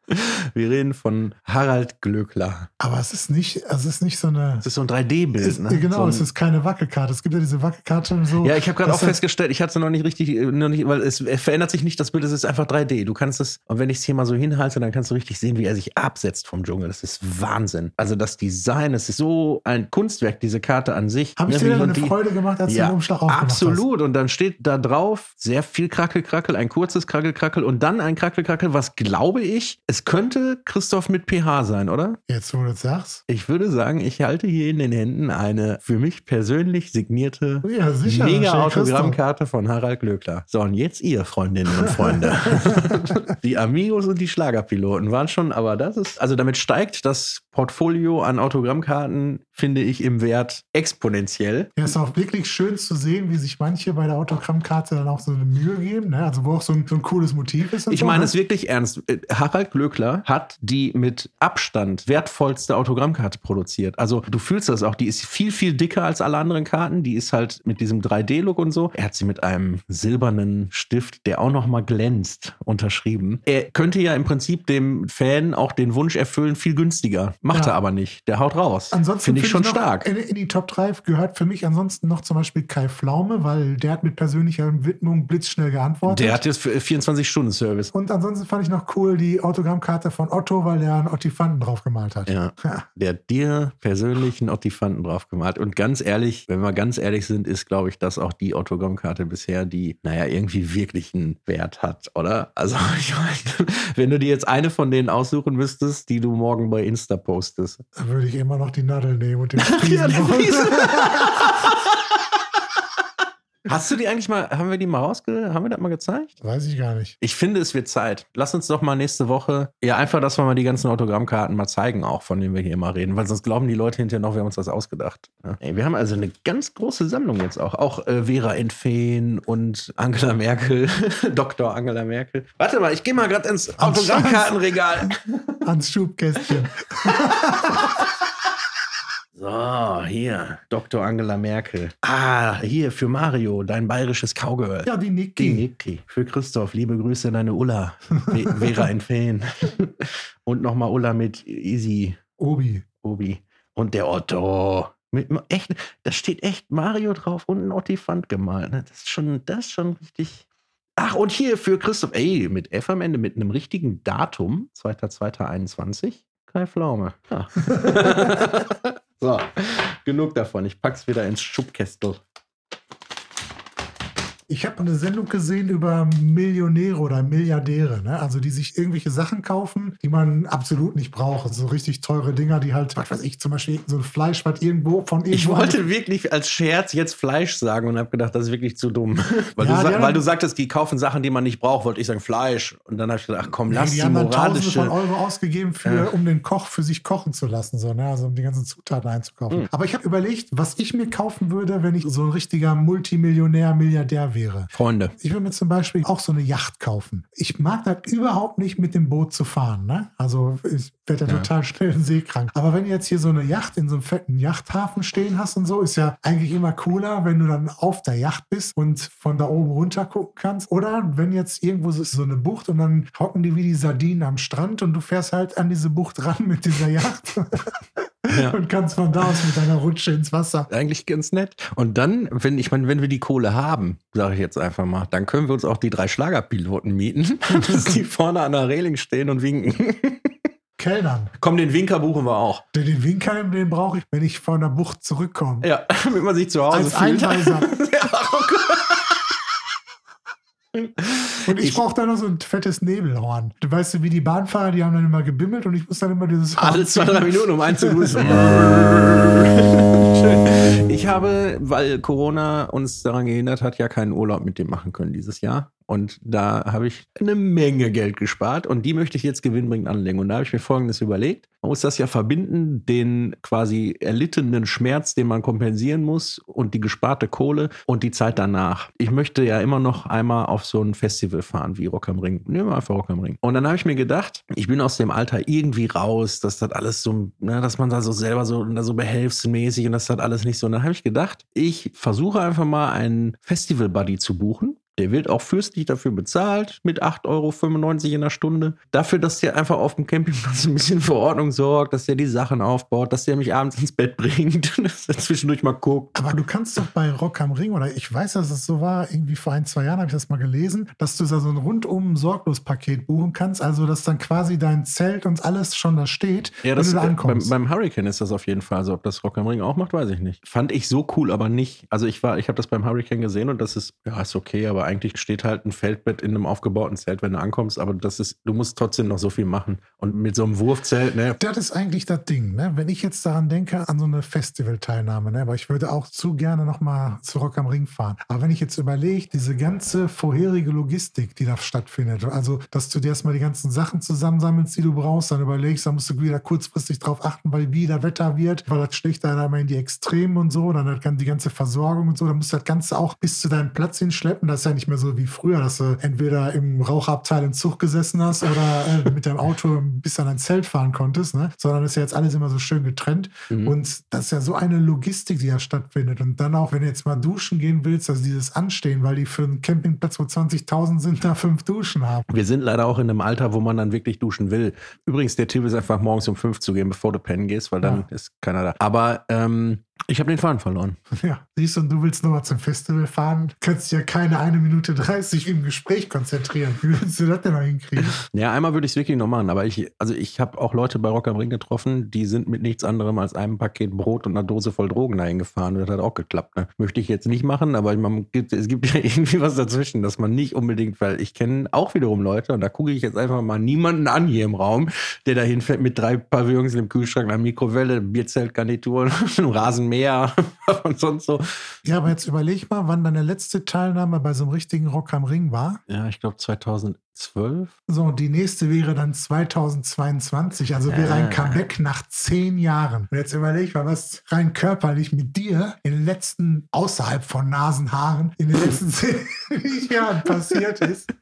Speaker 1: Wir reden von Harald Glöckler.
Speaker 2: Aber es ist nicht, es ist nicht so eine.
Speaker 1: Das ist so ein 3D-Bild,
Speaker 2: Ist,
Speaker 1: ne?
Speaker 2: genau,
Speaker 1: so ein,
Speaker 2: es ist keine Wackelkarte. Es gibt ja diese Wackelkarte so.
Speaker 1: Ja, ich habe gerade auch festgestellt, ich hatte es noch nicht richtig, äh, noch nicht, weil es, es verändert sich nicht das Bild, es ist einfach 3D. Du kannst es, und wenn ich es hier mal so hinhalte, dann kannst du richtig sehen, wie er sich absetzt vom Dschungel. Das ist Wahnsinn. Also das Design, es ist so ein Kunstwerk, diese Karte an sich.
Speaker 2: Habe ich
Speaker 1: Ne,
Speaker 2: dir dann eine
Speaker 1: die-
Speaker 2: Freude gemacht, als du
Speaker 1: ja,
Speaker 2: den Umschlag aufgemacht hast?
Speaker 1: absolut. Und dann steht da drauf sehr viel Krackel-Krackel, ein kurzes Krackel-Krackel und dann ein Krackel-Krackel, was glaube ich, es könnte Christoph mit PH sein, oder?
Speaker 2: Jetzt, wo du das sagst.
Speaker 1: Ich würde sagen, ich halte hier in den Händen eine für mich persönlich signierte
Speaker 2: Ja, sicher.
Speaker 1: Mega
Speaker 2: Schön, Christoph.
Speaker 1: Autogrammkarte von Harald Glöckler. So, und jetzt ihr, Freundinnen und Freunde. die Amigos und die Schlagerpiloten waren schon, aber das ist, also damit steigt das Portfolio an Autogrammkarten finde ich, im Wert exponentiell.
Speaker 2: Ja, ist auch wirklich schön zu sehen, wie sich manche bei der Autogrammkarte dann auch so eine Mühe geben, ne? also wo auch so ein, so ein cooles Motiv ist.
Speaker 1: Ich meine
Speaker 2: ne?
Speaker 1: es wirklich ernst. Äh, Harald Glöckler hat die mit Abstand wertvollste Autogrammkarte produziert. Also du fühlst das auch. Die ist viel, viel dicker als alle anderen Karten. Die ist halt mit diesem 3D-Look und so. Er hat sie mit einem silbernen Stift, der auch noch mal glänzt, unterschrieben. Er könnte ja im Prinzip dem Fan auch den Wunsch erfüllen, viel günstiger. Macht
Speaker 2: Ja.
Speaker 1: er aber nicht. Der haut raus.
Speaker 2: Ansonsten
Speaker 1: Finde ich schon
Speaker 2: noch,
Speaker 1: stark.
Speaker 2: In, in die Top 3 gehört für mich ansonsten noch zum Beispiel Kai Pflaume, weil der hat mit persönlicher Widmung blitzschnell geantwortet.
Speaker 1: Der hat jetzt für 24-Stunden-Service.
Speaker 2: und ansonsten fand ich noch cool die Autogrammkarte von Otto, weil der einen Ottifanten drauf gemalt hat.
Speaker 1: Ja.
Speaker 2: Ja.
Speaker 1: Der hat dir persönlich einen Ottifanten drauf gemalt. Und ganz ehrlich, wenn wir ganz ehrlich sind, ist, glaube ich, das auch die Autogrammkarte bisher, die, naja, irgendwie wirklich einen Wert hat, oder? Also, ich meine, wenn du dir jetzt eine von denen aussuchen müsstest, die du morgen bei Insta postest.
Speaker 2: Da würde ich immer noch die Nadel nehmen und den
Speaker 1: Ja, den
Speaker 2: Friesen.
Speaker 1: Friesen. Hast du die eigentlich mal, haben wir die mal rausge, haben wir das mal gezeigt?
Speaker 2: Weiß ich gar nicht.
Speaker 1: Ich finde, es wird Zeit. Lass uns doch mal nächste Woche, ja, einfach, dass wir mal die ganzen Autogrammkarten mal zeigen, auch von denen wir hier immer reden, weil sonst glauben die Leute hinterher noch, wir haben uns das ausgedacht. Ja. Ey, wir haben also eine ganz große Sammlung jetzt auch. Auch äh, Vera Entfeen und Angela Merkel, Dr. Angela Merkel. Warte mal, ich gehe mal gerade ins Autogrammkartenregal.
Speaker 2: Ans Schubkästchen.
Speaker 1: So, hier, Dr. Angela Merkel. Ah, hier für Mario, dein bayerisches Cowgirl.
Speaker 2: Ja, die
Speaker 1: Die
Speaker 2: Niki.
Speaker 1: Niki. Für Christoph, liebe Grüße, deine Ulla. Vera ein Fan. Und nochmal Ulla mit Easy,
Speaker 2: Obi.
Speaker 1: Obi. Und der Otto. Mit, echt, da steht echt Mario drauf und ein Ottifant gemalt. ne? Das ist schon, das ist schon richtig. Ach, und hier für Christoph, ey, mit F am Ende, mit einem richtigen Datum, 2.2.21, Kai Pflaume. Ja. so, genug davon. Ich pack's wieder ins Schubkästel.
Speaker 2: Ich habe eine Sendung gesehen über Millionäre oder Milliardäre, ne? also die sich irgendwelche Sachen kaufen, die man absolut nicht braucht. So richtig teure Dinger, die halt, was weiß ich, zum Beispiel so ein Fleisch, was irgendwo von irgendwo.
Speaker 1: Ich wollte wirklich als Scherz jetzt Fleisch sagen und habe gedacht, das ist wirklich zu dumm. Weil,
Speaker 2: Ja,
Speaker 1: du,
Speaker 2: die haben-
Speaker 1: weil du sagtest, die kaufen Sachen, die man nicht braucht, wollte ich sagen Fleisch. Und dann habe ich gedacht, ach komm,
Speaker 2: Nee,
Speaker 1: lass
Speaker 2: die
Speaker 1: die
Speaker 2: haben dann Tausende
Speaker 1: moralische.
Speaker 2: von Euro ausgegeben, für,
Speaker 1: Ja.
Speaker 2: um den Koch für sich kochen zu lassen, so, ne? also um die ganzen Zutaten einzukaufen.
Speaker 1: Mhm.
Speaker 2: Aber ich habe überlegt, was ich mir kaufen würde, wenn ich so ein richtiger Multimillionär, Milliardär wäre.
Speaker 1: Freunde.
Speaker 2: Ich würde mir zum Beispiel auch so eine Yacht kaufen. Ich mag das überhaupt nicht, mit dem Boot zu fahren. Ne? Also ich werde ja
Speaker 1: Ja.
Speaker 2: total schnell seekrank. Aber wenn du jetzt hier so eine Yacht in so einem fetten Yachthafen stehen hast und so, ist ja eigentlich immer cooler, wenn du dann auf der Yacht bist und von da oben runter gucken kannst. Oder wenn jetzt irgendwo so eine Bucht und dann hocken die wie die Sardinen am Strand und du fährst halt an diese Bucht ran mit dieser Yacht
Speaker 1: Ja.
Speaker 2: und kannst von da aus mit deiner Rutsche ins Wasser.
Speaker 1: Eigentlich ganz nett. Und dann, wenn ich meine, wenn wir die Kohle haben, sage ich jetzt einfach mal, dann können wir uns auch die drei Schlagerpiloten mieten, dass die vorne an der Reling stehen und winken.
Speaker 2: Kellnern.
Speaker 1: Komm, den Winker buchen wir auch.
Speaker 2: Den, den Winker, den brauche ich, wenn ich von der Bucht zurückkomme.
Speaker 1: Ja, damit man sich zu Hause
Speaker 2: Als
Speaker 1: fühlt.
Speaker 2: Einweiser.
Speaker 1: ja, oh Gott.
Speaker 2: Und ich,
Speaker 1: Ich-
Speaker 2: brauche dann noch so ein fettes Nebelhorn. Du weißt, wie die Bahnfahrer, die haben dann immer gebimmelt und ich muss dann immer dieses Horn
Speaker 1: Alle zwei, drei Minuten, um einzugrüßen. ich habe, weil Corona uns daran gehindert hat, ja keinen Urlaub mit dem machen können dieses Jahr. Und da habe ich eine Menge Geld gespart und die möchte ich jetzt gewinnbringend anlegen. Und da habe ich mir Folgendes überlegt. Man muss das ja verbinden, den quasi erlittenen Schmerz, den man kompensieren muss und die gesparte Kohle und die Zeit danach. Ich möchte ja immer noch einmal auf so ein Festival fahren wie Rock am Ring. Nehmen wir einfach Rock am Ring. Und dann habe ich mir gedacht, ich bin aus dem Alter irgendwie raus, dass das alles so, ne, dass man da so selber so, so behelfsmäßig und das hat alles nicht so. Und habe ich gedacht, ich versuche einfach mal einen Festival-Buddy zu buchen. Der wird auch fürstlich dafür bezahlt, mit 8,95 Euro in der Stunde. Dafür, dass der einfach auf dem Campingplatz ein bisschen für Ordnung sorgt, dass der die Sachen aufbaut, dass der mich abends ins Bett bringt, dass er zwischendurch mal guckt.
Speaker 2: Aber du kannst doch bei Rock am Ring, oder ich weiß, dass es so war, irgendwie vor ein, zwei Jahren habe ich das mal gelesen, dass du da so ein rundum Sorglos-Paket buchen kannst, also dass dann quasi dein Zelt und alles schon da steht,
Speaker 1: Ja,
Speaker 2: wenn
Speaker 1: das,
Speaker 2: du da
Speaker 1: äh, beim,
Speaker 2: ankommst.
Speaker 1: beim Hurricane ist das auf jeden Fall so. Ob das Rock am Ring auch macht, weiß ich nicht. Fand ich so cool, aber nicht. Also ich war, ich habe das beim Hurricane gesehen und das ist, ja, ist okay, aber eigentlich steht halt ein Feldbett in einem aufgebauten Zelt, wenn du ankommst, aber das ist, du musst trotzdem noch so viel machen. Und mit so einem Wurfzelt, ne?
Speaker 2: Das ist eigentlich das Ding, ne? Wenn ich jetzt daran denke, an so eine Festivalteilnahme, ne? Aber ich würde auch zu gerne nochmal zu Rock am Ring fahren. Aber wenn ich jetzt überlege, diese ganze vorherige Logistik, die da stattfindet, also, dass du dir erstmal die ganzen Sachen zusammensammelst, die du brauchst, dann überlegst, dann musst du wieder kurzfristig drauf achten, weil wie das Wetter wird, weil das schlägt dann immer in die Extremen und so, dann kann die ganze Versorgung und so, dann musst du das Ganze auch bis zu deinem Platz hinschleppen. Das ist ja nicht mehr so wie früher, dass du entweder im Rauchabteil im Zug gesessen hast oder äh, mit deinem Auto bis an dein Zelt fahren konntest, ne? sondern ist ja jetzt alles immer so schön getrennt.
Speaker 1: Mhm.
Speaker 2: Und das ist ja so eine Logistik, die ja stattfindet. Und dann auch, wenn du jetzt mal duschen gehen willst, also dieses Anstehen, weil die für einen Campingplatz, wo 20.000 sind, da fünf Duschen haben.
Speaker 1: Wir sind leider auch in einem Alter, wo man dann wirklich duschen will. Übrigens, der Tipp ist einfach morgens um fünf zu gehen, bevor du pennen gehst, weil dann
Speaker 2: Ja.
Speaker 1: ist keiner da. Aber ähm, ich habe den Faden verloren.
Speaker 2: Ja, siehst du, und du willst nochmal zum Festival fahren, kannst ja keine eine Minute 30 im Gespräch konzentrieren. Wie willst du das denn noch hinkriegen?
Speaker 1: Ja, einmal würde ich es wirklich noch machen, aber ich, also ich habe auch Leute bei Rock am Ring getroffen, die sind mit nichts anderem als einem Paket Brot und einer Dose voll Drogen dahin gefahren und das hat auch geklappt. Ne? Möchte ich jetzt nicht machen, aber man es gibt ja irgendwie was dazwischen, dass man nicht unbedingt, weil ich kenne auch wiederum Leute und da gucke ich jetzt einfach mal niemanden an hier im Raum, der dahin fährt mit drei Pavillons im Kühlschrank, einer Mikrowelle, Bierzeltgarnitur, einem Rasenmäher und sonst so.
Speaker 2: Ja, aber jetzt überleg mal, wann deine letzte Teilnahme bei so einem richtigen Rock am Ring war.
Speaker 1: Ja, ich glaube 2012.
Speaker 2: So, und die nächste wäre dann 2022, also wäre ein
Speaker 1: Ah.
Speaker 2: Comeback nach zehn Jahren. Und jetzt überleg mal, was rein körperlich mit dir in den letzten, außerhalb von Nasenhaaren, in den letzten zehn Jahren passiert ist.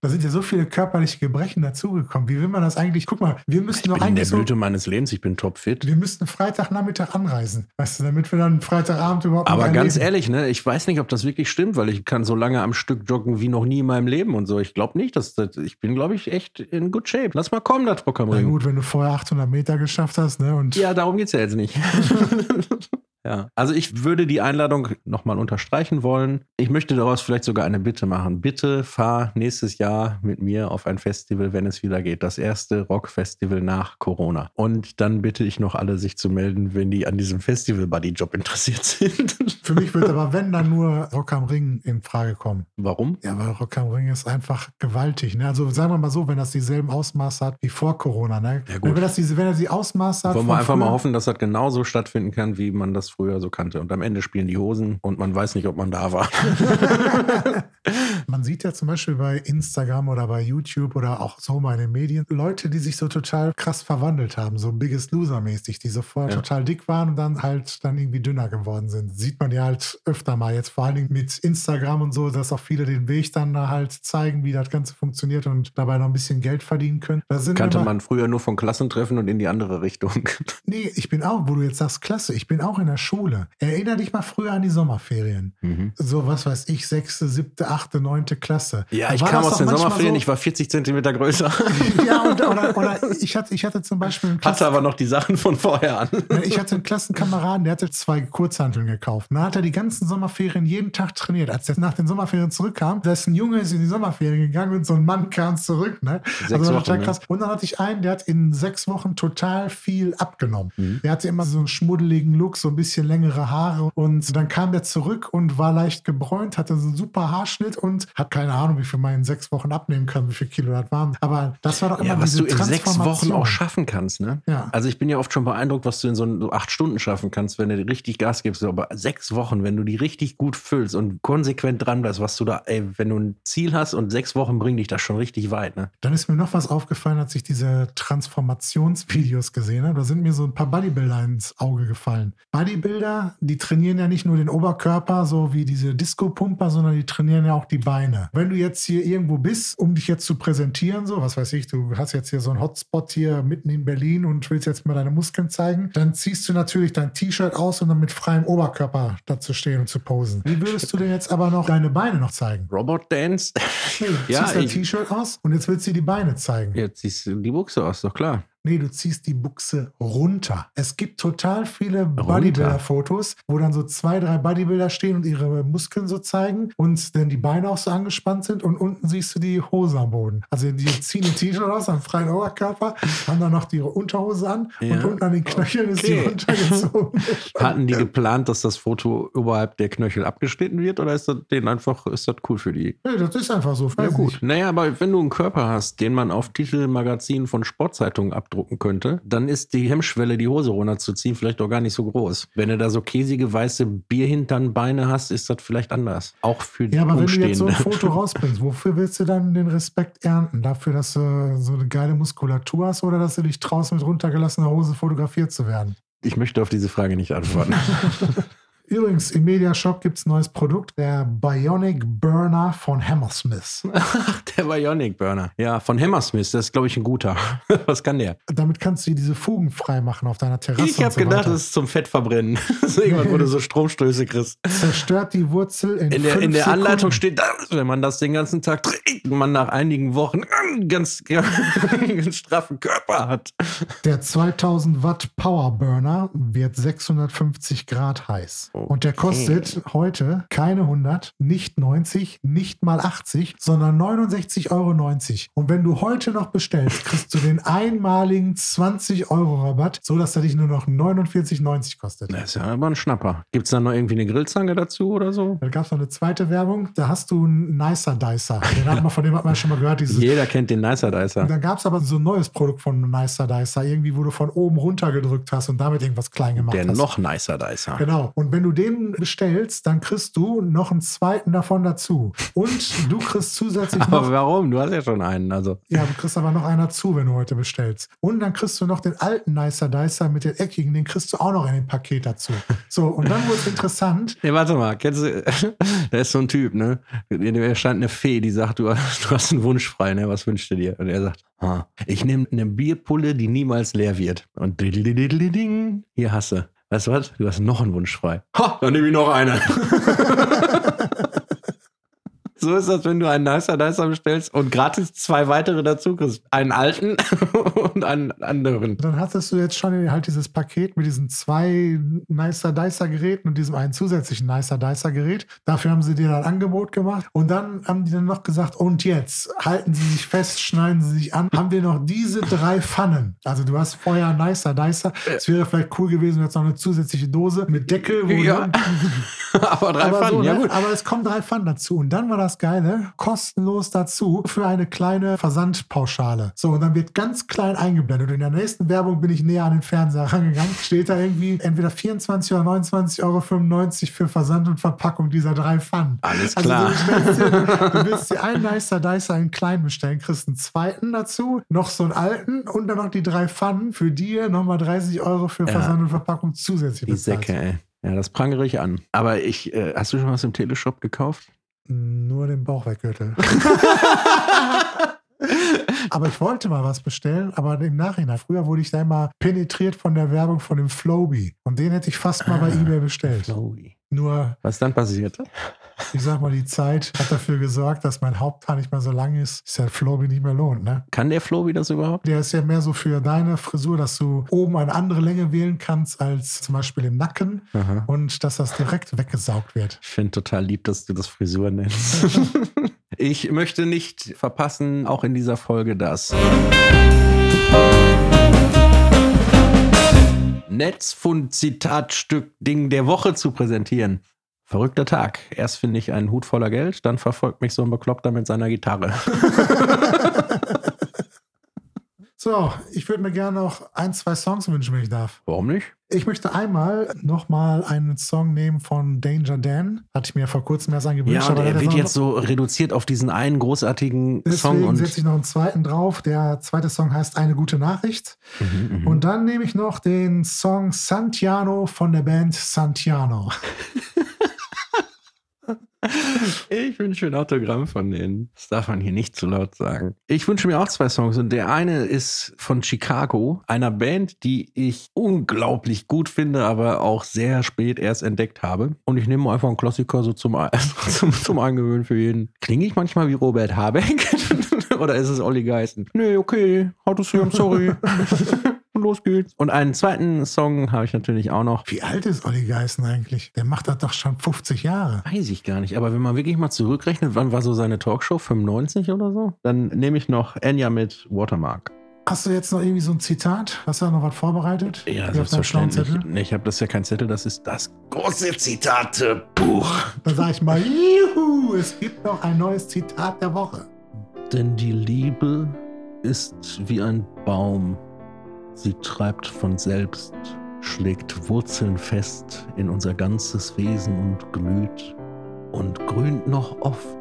Speaker 2: Da sind ja so viele körperliche Gebrechen dazugekommen. Wie will man das eigentlich? Guck mal, wir müssten
Speaker 1: Ich
Speaker 2: doch
Speaker 1: bin in der
Speaker 2: eigentlich so,
Speaker 1: Blüte meines Lebens, ich bin topfit.
Speaker 2: wir müssten Freitagnachmittag anreisen, weißt du, damit wir dann Freitagabend überhaupt
Speaker 1: Aber
Speaker 2: noch
Speaker 1: ganz
Speaker 2: erleben.
Speaker 1: ehrlich, ne, ich weiß nicht, ob das wirklich stimmt, weil ich kann so lange am Stück joggen wie noch nie in meinem Leben und so. Ich glaube nicht, dass das, ich bin, glaube ich, echt in good shape. Lass mal kommen, das Rock am
Speaker 2: Na
Speaker 1: Ring.
Speaker 2: gut, wenn du vorher 800 Meter geschafft hast, ne? Und
Speaker 1: Ja, darum geht's ja jetzt nicht. ja. Also ich würde die Einladung nochmal unterstreichen wollen. Ich möchte daraus vielleicht sogar eine Bitte machen. Bitte fahr nächstes Jahr mit mir auf ein Festival, wenn es wieder geht. Das erste Rockfestival nach Corona. Und dann bitte ich noch alle, sich zu melden, wenn die an diesem Festival-Buddy-Job interessiert sind.
Speaker 2: für mich wird aber, wenn dann nur Rock am Ring in Frage kommen.
Speaker 1: Warum?
Speaker 2: Ja, weil Rock am Ring ist einfach gewaltig. Ne? Also sagen wir mal so, wenn das dieselben Ausmaße hat wie vor Corona. Ne?
Speaker 1: Ja, gut.
Speaker 2: Wenn, das diese, wenn er die Ausmaße hat.
Speaker 1: Wollen wir einfach mal
Speaker 2: früher-
Speaker 1: hoffen, dass das genauso stattfinden kann, wie man das früher so kannte. Und am Ende spielen die Hosen und man weiß nicht, ob man da war.
Speaker 2: Man sieht ja zum Beispiel bei Instagram oder bei YouTube oder auch so mal in den Medien Leute, die sich so total krass verwandelt haben, so Biggest Loser-mäßig, die so vorher
Speaker 1: Ja.
Speaker 2: total dick waren und dann halt dann irgendwie dünner geworden sind. Sieht man ja halt öfter mal jetzt, vor allen Dingen mit Instagram und so, dass auch viele den Weg dann da halt zeigen, wie das Ganze funktioniert und dabei noch ein bisschen Geld verdienen können. Da sind
Speaker 1: Kannte man früher nur von Klassentreffen und in die andere Richtung.
Speaker 2: Nee, ich bin auch, wo du jetzt sagst, klasse, ich bin auch in der Schule. Erinner dich mal früher an die Sommerferien.
Speaker 1: Mhm.
Speaker 2: So, was weiß ich, sechste, siebte, achte, neunte Klasse.
Speaker 1: Ja,
Speaker 2: Da
Speaker 1: ich kam aus den Sommerferien,
Speaker 2: so-
Speaker 1: ich war 40 Zentimeter größer.
Speaker 2: ja, und, oder, oder ich, hatte, ich hatte zum Beispiel einen,
Speaker 1: Hatte aber noch die Sachen von vorher an.
Speaker 2: ich hatte einen Klassenkameraden, der hatte zwei Kurzhanteln gekauft. Dann hat er die ganzen Sommerferien jeden Tag trainiert. Als er nach den Sommerferien zurückkam, da ist ein Junge ist in die Sommerferien gegangen und so ein Mann kam zurück. Ne?
Speaker 1: Sechs
Speaker 2: also
Speaker 1: Wochen,
Speaker 2: total
Speaker 1: ne?
Speaker 2: krass. Und dann hatte ich einen, der hat in sechs Wochen total viel abgenommen.
Speaker 1: Mhm.
Speaker 2: Der hatte immer so einen schmuddeligen Look, so ein bisschen längere Haare. Und dann kam der zurück und war leicht gebräunt, hatte so einen super Haarschnitt und hat keine Ahnung, wie viel man in sechs Wochen abnehmen kann, wie viel Kilo das waren. Aber das war doch immer
Speaker 1: Ja, was du in sechs Wochen auch schaffen kannst, ne?
Speaker 2: Ja.
Speaker 1: Also ich bin ja oft schon beeindruckt, was du in so, so acht Stunden schaffen kannst, wenn du richtig Gas gibst. Aber sechs Wochen, wenn du die richtig gut füllst und konsequent dran bleibst, was du da, ey, wenn du ein Ziel hast und sechs Wochen bringen dich das schon richtig weit, ne?
Speaker 2: Dann ist mir noch was aufgefallen, als ich diese Transformationsvideos gesehen habe. Da sind mir so ein paar Bodybuilder ins Auge gefallen. Bodybuilder, die trainieren ja nicht nur den Oberkörper, so wie diese Disco-Pumper, sondern die trainieren ja auch die Beine. Wenn du jetzt hier irgendwo bist, um dich jetzt zu präsentieren, so, was weiß ich, du hast jetzt hier so einen Hotspot hier mitten in Berlin und willst jetzt mal deine Muskeln zeigen, dann ziehst du natürlich dein T-Shirt aus, um dann mit freiem Oberkörper da zu stehen und zu posen. Wie würdest du denn jetzt aber noch deine Beine noch zeigen?
Speaker 1: Robot Dance?
Speaker 2: Nee, du
Speaker 1: Ja,
Speaker 2: ziehst dein T-Shirt aus und jetzt willst du die Beine zeigen.
Speaker 1: Jetzt ziehst du die Buchse aus, doch klar.
Speaker 2: Nee, du ziehst die Buchse runter. Es gibt total viele Bodybuilder-Fotos, wo dann so zwei, drei Bodybuilder stehen und ihre Muskeln so zeigen und dann die Beine auch so angespannt sind und unten siehst du die Hose am Boden. Also die ziehen ein T-Shirt aus am freien Oberkörper, haben dann noch die Unterhose an
Speaker 1: Ja.
Speaker 2: und unten an den Knöcheln ist die
Speaker 1: Okay.
Speaker 2: runtergezogen.
Speaker 1: Hatten die geplant, dass das Foto überhalb der Knöchel abgeschnitten wird oder ist das denen einfach, ist das cool für die?
Speaker 2: Nee, das ist einfach so.
Speaker 1: Ja gut.
Speaker 2: nicht.
Speaker 1: Naja, aber wenn du einen Körper hast, den man auf Titelmagazinen von Sportzeitungen abdrucken könnte, dann ist die Hemmschwelle, die Hose runterzuziehen, vielleicht auch gar nicht so groß. Wenn du da so käsige weiße Bierhinternbeine hast, ist das vielleicht anders. Auch für die
Speaker 2: Ja, aber wenn du jetzt so ein. Foto rausbringst, wofür willst du dann den Respekt ernten? Dafür, dass du so eine geile Muskulatur hast oder dass du dich traust, mit runtergelassener Hose fotografiert zu werden?
Speaker 1: Ich möchte auf diese Frage nicht antworten.
Speaker 2: Übrigens, im Mediashop gibt es ein neues Produkt, der Bionic Burner von Hammersmith.
Speaker 1: Ach, der Bionic Burner. Ja, von Hammersmith, das ist, glaube ich, ein guter. Was kann der?
Speaker 2: Damit kannst du diese Fugen freimachen auf deiner Terrasse.
Speaker 1: Ich habe
Speaker 2: so
Speaker 1: gedacht,
Speaker 2: weiter.
Speaker 1: das ist zum Fettverbrennen. Ist irgendwann, wo du so Stromstöße kriegst.
Speaker 2: zerstört die Wurzel in,
Speaker 1: In der, in der
Speaker 2: Sekunden.
Speaker 1: Anleitung steht, wenn man das den ganzen Tag trägt, man nach einigen Wochen einen ganz, ganz straffen Körper hat.
Speaker 2: Der 2000 Watt Power Burner wird 650 Grad heiß. Und der kostet heute keine 100, nicht 90, nicht mal 80, sondern 69,90 Euro. Und wenn du heute noch bestellst, kriegst du den einmaligen 20 Euro Rabatt, so dass er dich nur noch 49,90 kostet.
Speaker 1: Das ist ja aber ein Schnapper. Gibt es da noch irgendwie eine Grillzange dazu oder so?
Speaker 2: Da gab es noch eine zweite Werbung, da hast du einen Nicer Dicer. Den hat man, von dem hat man schon mal gehört, dieses
Speaker 1: Jeder kennt den Nicer Dicer.
Speaker 2: Und dann gab es aber so ein neues Produkt von Nicer Dicer, irgendwie, wo du von oben runter gedrückt hast und damit irgendwas klein gemacht
Speaker 1: Der
Speaker 2: hast.
Speaker 1: noch Nicer Dicer.
Speaker 2: Genau. Und wenn du den bestellst, dann kriegst du noch einen zweiten davon dazu. Und du kriegst zusätzlich
Speaker 1: Aber
Speaker 2: noch.
Speaker 1: warum? Du hast ja schon einen. Also,
Speaker 2: Ja, du kriegst aber noch einen dazu, wenn du heute bestellst. Und dann kriegst du noch den alten Nicer Dicer mit den eckigen, den kriegst du auch noch in dem Paket dazu. So, und dann wurde es interessant.
Speaker 1: nee, warte mal. Kennst du, da ist so ein Typ, ne? Da stand eine Fee, die sagt, du, hast- du hast einen Wunsch frei, ne? Was wünschst du dir? Und er sagt, ah, ich nehme eine Bierpulle, die niemals leer wird. Und ding, hier hast du. Weißt du was? Du hast noch einen Wunsch frei. Ha, dann nehme ich noch eine. So ist das, wenn du einen Nicer Dicer bestellst und gratis zwei weitere dazu kriegst. Einen alten und einen anderen.
Speaker 2: Dann hattest du jetzt schon halt dieses Paket mit diesen zwei Nicer Dicer Geräten und diesem einen zusätzlichen Nicer Dicer Gerät. Dafür haben sie dir dann ein Angebot gemacht. Und dann haben die dann noch gesagt, und jetzt halten Sie sich fest, schneiden Sie sich an. Haben wir noch diese drei Pfannen. Also du hast vorher Nicer Dicer. Es wäre vielleicht cool gewesen, jetzt noch eine zusätzliche Dose mit Deckel.
Speaker 1: Ja. Aber drei
Speaker 2: aber,
Speaker 1: Pfannen,
Speaker 2: so,
Speaker 1: ja
Speaker 2: ne?
Speaker 1: gut.
Speaker 2: aber es kommen drei Pfannen dazu. Und dann war das Geile, kostenlos dazu für eine kleine Versandpauschale. So, und dann wird ganz klein eingeblendet. Und in der nächsten Werbung bin ich näher an den Fernseher rangegangen. Steht da irgendwie entweder 24 oder 29,95 Euro für Versand und Verpackung dieser drei Pfannen.
Speaker 1: Alles klar.
Speaker 2: Also du, bestellst dir, du willst dir einen Nicer Dicer in klein bestellen, kriegst einen zweiten dazu, noch so einen alten und dann noch die drei Pfannen für dir nochmal 30 Euro für
Speaker 1: Ja.
Speaker 2: Versand und Verpackung zusätzlich
Speaker 1: Die
Speaker 2: bezahlt.
Speaker 1: Säcke, ey. Ja, das prangere ich an. Aber ich, äh, hast du schon was im Teleshop gekauft?
Speaker 2: Nur den Bauchweggürtel. aber ich wollte mal was bestellen, aber im Nachhinein. Früher wurde ich da immer penetriert von der Werbung von dem Flowbee. Und den hätte ich fast mal bei
Speaker 1: Ah.
Speaker 2: eBay bestellt.
Speaker 1: Chloe.
Speaker 2: Nur,
Speaker 1: Was ist dann passiert?
Speaker 2: ich sag mal, die Zeit hat dafür gesorgt, dass mein Haupthaar nicht mehr so lang ist, dass der Flowbee nicht mehr lohnt, ne?
Speaker 1: Kann der Flobi das überhaupt?
Speaker 2: Der ist ja mehr so für deine Frisur, dass du oben eine andere Länge wählen kannst als zum Beispiel im Nacken
Speaker 1: Aha.
Speaker 2: und dass das direkt weggesaugt wird.
Speaker 1: Ich finde total lieb, dass du das Frisur nennst. ich möchte nicht verpassen, auch in dieser Folge das. Netzfund-Zitatstück-Ding der Woche zu präsentieren. Verrückter Tag. Erst finde ich einen Hut voller Geld, dann verfolgt mich so ein Bekloppter mit seiner Gitarre.
Speaker 2: So, ich würde mir gerne noch ein, zwei Songs wünschen, wenn ich darf.
Speaker 1: Warum nicht?
Speaker 2: Ich möchte einmal nochmal einen Song nehmen von Danger Dan. Hatte ich mir vor kurzem erst angewünscht.
Speaker 1: Ja, und er
Speaker 2: der
Speaker 1: wird jetzt so reduziert auf diesen einen großartigen Song.
Speaker 2: Deswegen setze ich noch einen zweiten drauf. Der zweite Song heißt Eine gute Nachricht.
Speaker 1: Mhm, mhm.
Speaker 2: Und dann nehme ich noch den Song Santiano von der Band Santiano.
Speaker 1: Ich wünsche mir ein Autogramm von denen. Das darf man hier nicht zu laut sagen. Ich wünsche mir auch zwei Songs und der eine ist von Chicago, einer Band, die ich unglaublich gut finde, aber auch sehr spät erst entdeckt habe. Und ich nehme einfach einen Klassiker so zum, zum, zum Angewöhnen für jeden. Klinge ich manchmal wie Robert Habeck? Oder ist es Olli Geißen? Nee, okay, how to say I'm sorry. Los geht's. Und einen zweiten Song habe ich natürlich auch noch.
Speaker 2: Wie alt ist Olli Geißen eigentlich? Der macht das doch schon 50 Jahre.
Speaker 1: Weiß ich gar nicht. Aber wenn man wirklich mal zurückrechnet, wann war so seine Talkshow? 95 oder so? Dann nehme ich noch Enya mit Watermark.
Speaker 2: Hast du jetzt noch irgendwie so ein Zitat? Hast du da noch was vorbereitet?
Speaker 1: Ja, selbstverständlich. Nee, ich habe das ja kein Zettel, das ist das große Zitatebuch.
Speaker 2: Dann sage ich mal, juhu, es gibt noch ein neues Zitat der Woche.
Speaker 1: Denn die Liebe ist wie ein Baum, Sie treibt von selbst, schlägt Wurzeln fest in unser ganzes Wesen und Gemüt und grünt noch oft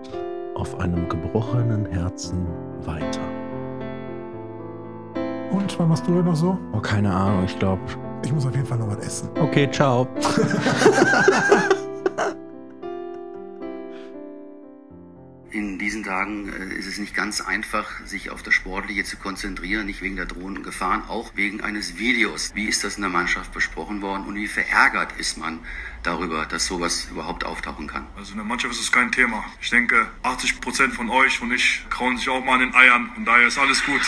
Speaker 1: auf einem gebrochenen Herzen weiter.
Speaker 2: Und wann machst du heute noch so?
Speaker 1: Oh, keine Ahnung, ich glaube.
Speaker 2: Ich muss auf jeden Fall noch was essen.
Speaker 1: Okay, ciao.
Speaker 4: In diesen Tagen äh, ist es nicht ganz einfach, sich auf das Sportliche zu konzentrieren, nicht wegen der drohenden Gefahren, auch wegen eines Videos. Wie ist das in der Mannschaft besprochen worden und wie verärgert ist man darüber, dass sowas überhaupt auftauchen kann?
Speaker 5: Also in der Mannschaft ist es kein Thema. Ich denke, 80 Prozent von euch und ich krauen sich auch mal an den Eiern und daher ist alles gut.